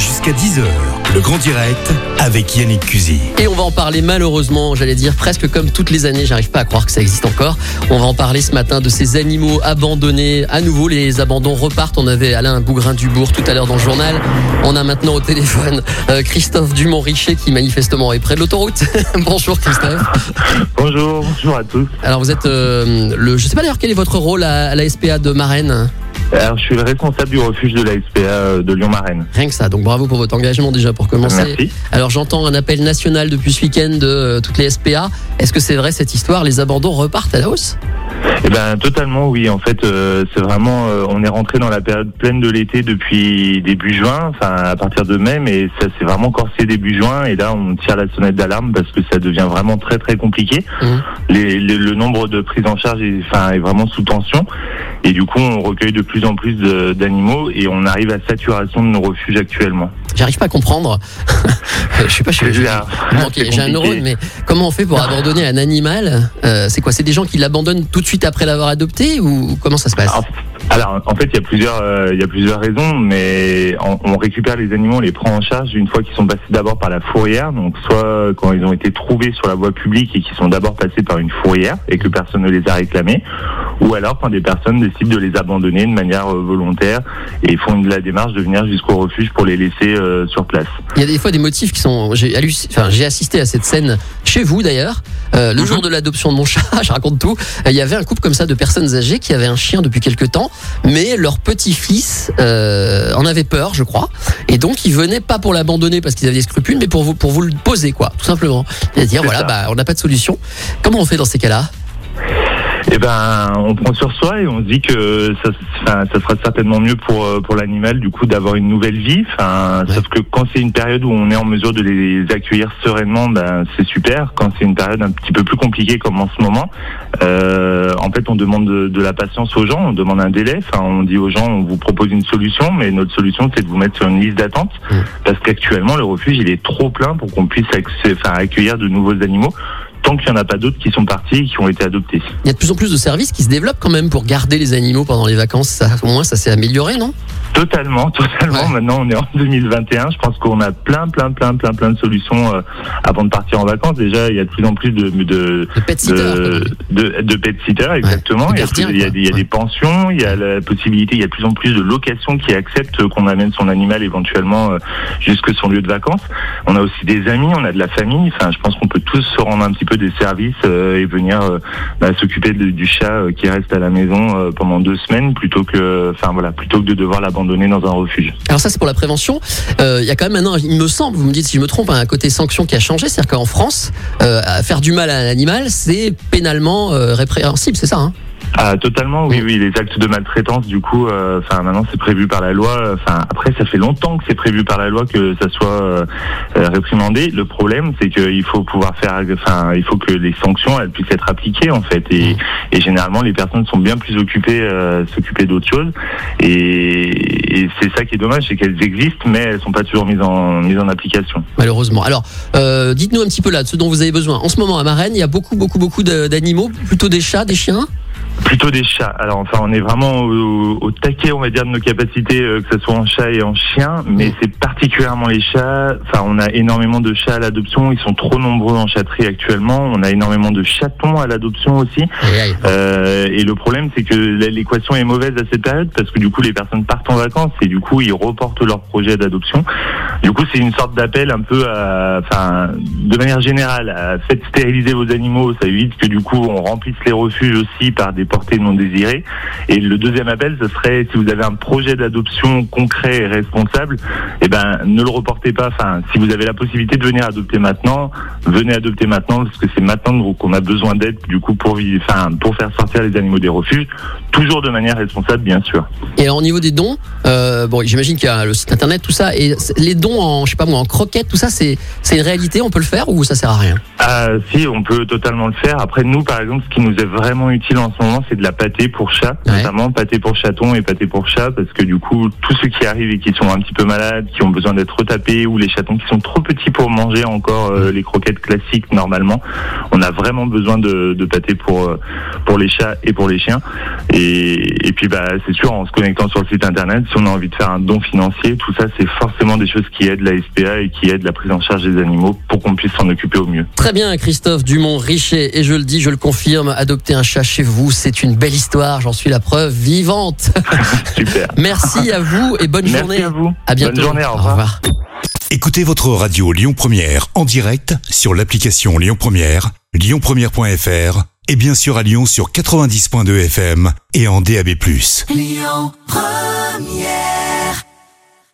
Jusqu'à 10h, le grand direct avec Yannick Cusy. Et on va en parler malheureusement, j'allais dire presque comme toutes les années, j'arrive pas à croire que ça existe encore. On va en parler ce matin de ces animaux abandonnés. À nouveau, les abandons repartent. On avait Alain Bougrain-Dubourg tout à l'heure dans le journal. On a maintenant au téléphone euh, Christophe Dumont-Richer qui manifestement est près de l'autoroute. bonjour Christophe. Bonjour, bonjour à tous. Alors vous êtes euh, le, je sais pas d'ailleurs quel est votre rôle à, à la SPA de Marennes. Alors, je suis le responsable du refuge de la SPA euh, de Lyon-Marraine. Rien que ça, donc bravo pour votre engagement déjà pour commencer. Merci. Alors j'entends un appel national depuis ce week-end de euh, toutes les SPA. Est-ce que c'est vrai cette histoire? Les abandons repartent à la hausse? Eh ben, totalement, oui. En fait, euh, c'est vraiment, euh, on est rentré dans la période pleine de l'été depuis début juin, enfin à partir de mai, mais ça s'est vraiment corsé début juin. Et là, on tire la sonnette d'alarme parce que ça devient vraiment très très compliqué. Mhm. Les- les- le nombre de prises en charge est, enfin, est vraiment sous tension. Et du coup, on recueille de plus en plus d'animaux et on arrive à saturation de nos refuges actuellement. J'arrive pas à comprendre. je suis pas chez C'est j'ai un neurone, mais comment on fait pour abandonner un animal? Euh, C'est quoi C'est des gens qui l'abandonnent tout de suite après l'avoir adopté ou comment ça se passe? Alors, en fait, il y a plusieurs, euh, il y a plusieurs raisons, mais on, on récupère les animaux, on les prend en charge une fois qu'ils sont passés d'abord par la fourrière, donc soit quand ils ont été trouvés sur la voie publique et qu'ils sont d'abord passés par une fourrière et que personne ne les a réclamés, ou alors quand des personnes décident de les abandonner de manière euh, volontaire et font une- la démarche de venir jusqu'au refuge pour les laisser euh, sur place. Il y a des fois des motifs qui sont. J'ai enfin, j'ai assisté à cette scène chez vous d'ailleurs. Euh, le Mhm. jour de l'adoption de mon chat, je raconte tout. euh, Il y avait un couple comme ça de personnes âgées qui avaient un chien depuis quelque temps, mais leur petit-fils euh, en avait peur, je crois, et donc ils venaient pas pour l'abandonner parce qu'ils avaient des scrupules, mais pour vous pour vous le poser quoi, tout simplement. Et dire C'est voilà, ça. bah on n'a pas de solution. Comment on fait dans ces cas-là? Eh ben, on prend sur soi et on se dit que ça, ça sera certainement mieux pour euh, pour l'animal du coup d'avoir une nouvelle vie. Enfin, Ouais. sauf que quand c'est une période où on est en mesure de les accueillir sereinement, ben c'est super. Quand c'est une période un petit peu plus compliquée comme en ce moment, euh, en fait, on demande de, de la patience aux gens, on demande un délai. Enfin, on dit aux gens, on vous propose une solution, mais notre solution c'est de vous mettre sur une liste d'attente Mm. parce qu'actuellement le refuge il est trop plein pour qu'on puisse enfin, accueillir de nouveaux animaux. Tant qu'il n'y en a pas d'autres qui sont partis et qui ont été adoptés. Il y a de plus en plus de services qui se développent quand même pour garder les animaux pendant les vacances. Ça, au moins, ça s'est amélioré, non? Totalement, totalement. Ouais. Maintenant, on est en 2021. Je pense qu'on a plein, plein, plein, plein, plein de solutions euh, avant de partir en vacances. Déjà, il y a de plus en plus de de Le pet sitter. de, de, de pet sitters, exactement. de il, y a, gardiens, plus- il y a quoi. des, il y a Ouais. des pensions, il y a la possibilité, il y a de plus en plus de locations qui acceptent qu'on amène son animal éventuellement euh, jusque son lieu de vacances. On a aussi des amis, on a de la famille. Enfin, je pense qu'on peut tous se rendre un petit peu des services euh, et venir euh, bah, s'occuper du chat euh, qui reste à la maison pendant deux semaines plutôt que, enfin voilà, plutôt que de devoir l'abandonner dans un refuge. Alors ça c'est pour la prévention. Il y a quand même maintenant, il me semble, vous me dites si je me trompe, un côté sanction qui a changé, c'est-à-dire qu'en France, faire du mal à un animal, c'est pénalement répréhensible, c'est ça hein? Ah, totalement, oui, oui. Les actes de maltraitance, du coup, euh, enfin, maintenant, c'est prévu par la loi. Enfin, après, ça fait longtemps que c'est prévu par la loi que ça soit euh, euh, réprimandé. Le problème, c'est qu'il faut pouvoir faire, enfin, il faut que les sanctions, elles puissent être appliquées, en fait. Et, et généralement, les personnes sont bien plus occupées, euh, s'occuper d'autres choses. Et, et c'est ça qui est dommage, c'est qu'elles existent, mais elles sont pas toujours mises en mises en application. malheureusement. Alors, euh, dites-nous un petit peu là de ce dont vous avez besoin. En ce moment à Marennes, il y a beaucoup, beaucoup, beaucoup d'animaux, plutôt des chats, des chiens? Plutôt des chats. Alors enfin, on est vraiment au, au taquet, on va dire, de nos capacités, euh, que ce soit en chat et en chien, mais Mm. c'est particulièrement les chats. Enfin, on a énormément de chats à l'adoption. Ils sont trop nombreux en chatterie actuellement. On a énormément de chatons à l'adoption aussi. Euh, et le problème, c'est que l'équation est mauvaise à cette période parce que du coup, les personnes partent en vacances et du coup, ils reportent leur projet d'adoption. Du coup, c'est une sorte d'appel un peu à, enfin, de manière générale, à faites stériliser vos animaux. Ça évite que du coup, on remplisse les refuges aussi par des portées non désirées. Et le deuxième appel, ce serait si vous avez un projet d'adoption concret et responsable, eh ben, ne le reportez pas. Enfin, si vous avez la possibilité de venir adopter maintenant, venez adopter maintenant parce que c'est maintenant qu'on a besoin d'aide du coup pour, vi- enfin, pour faire sortir les animaux des refuges, toujours de manière responsable, bien sûr. Et alors, au niveau des dons, euh, bon, j'imagine qu'il y a le site internet, tout ça, et les dons en, je sais pas moi, en croquettes, tout ça, c'est c'est une réalité, on peut le faire ou ça sert à rien? Ah, si, on peut totalement le faire. Après, nous, par exemple, ce qui nous est vraiment utile en ce moment, moment, c'est de la pâtée pour chat, Ouais. notamment pâté pour chaton et pâté pour chat, parce que du coup, tous ceux qui arrivent et qui sont un petit peu malades, qui ont besoin d'être retapés, ou les chatons qui sont trop petits pour manger encore euh, les croquettes classiques normalement, on a vraiment besoin de, de pâté pour euh, pour les chats et pour les chiens. Et, et puis bah c'est sûr, en se connectant sur le site internet, si on a envie de faire un don financier, tout ça c'est forcément des choses qui aident la SPA et qui aident la prise en charge des animaux pour qu'on puisse s'en occuper au mieux. Très bien, Christophe Dumont-Richet. Et je le dis, je le confirme, adopter un chat chez vous, c'est une belle histoire. J'en suis la preuve vivante. Super. Merci à vous et bonne Merci journée. à vous. À bientôt. Bonne journée, au revoir. Écoutez votre radio Lyon Première en direct sur l'application Lyon Première, lyonpremière.fr et bien sûr à Lyon sur 90.2 FM et en DAB+. Lyon Première